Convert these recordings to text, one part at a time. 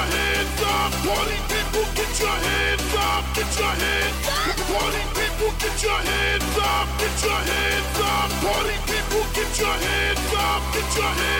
your hands up. Party people, get your hands up. Get your hands up. Party people, get your hands up. Get your hands up. Party people, get your hands up. Get your hands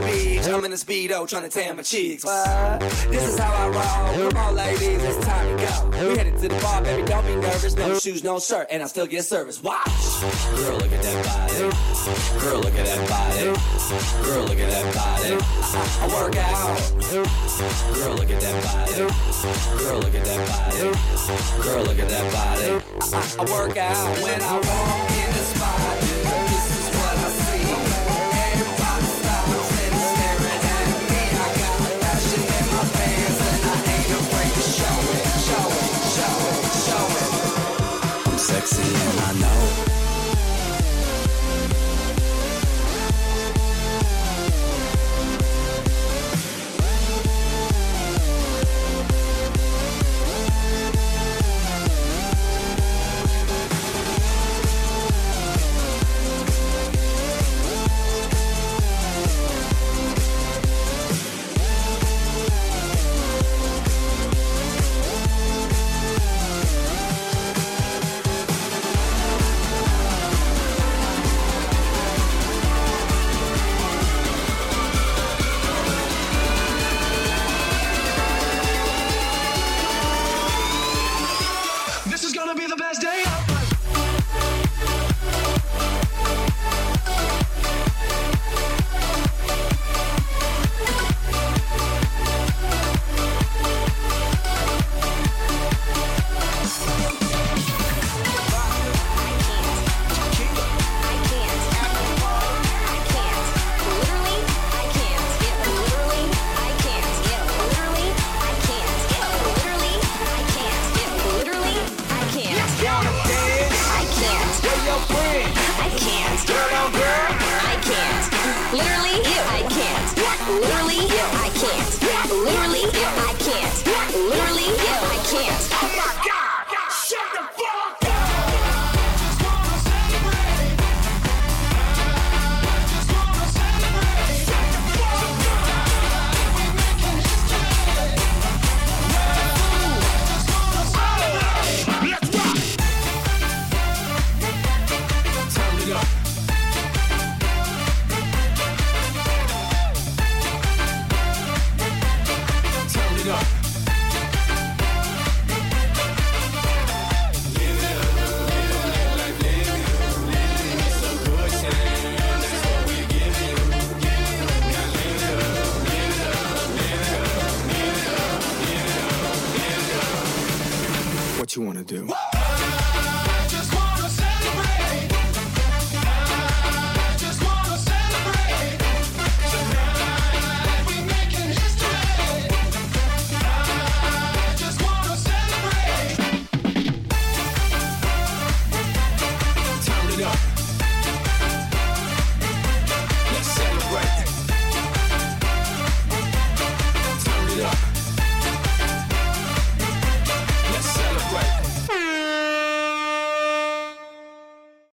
the beach, I'm in a speedo trying to tan my cheeks. What? This is how I roll. Come on, ladies, it's time to go. We headed to the bar, baby, don't be nervous. No shoes, no shirt, and I still get service. Watch. Girl, look at that body. Girl, look at that body. Girl, look at that body. I, work out. Girl, look at that body. Girl, look at that body. Girl, look at that body. I, I, I work out when I walk in the spot. Do.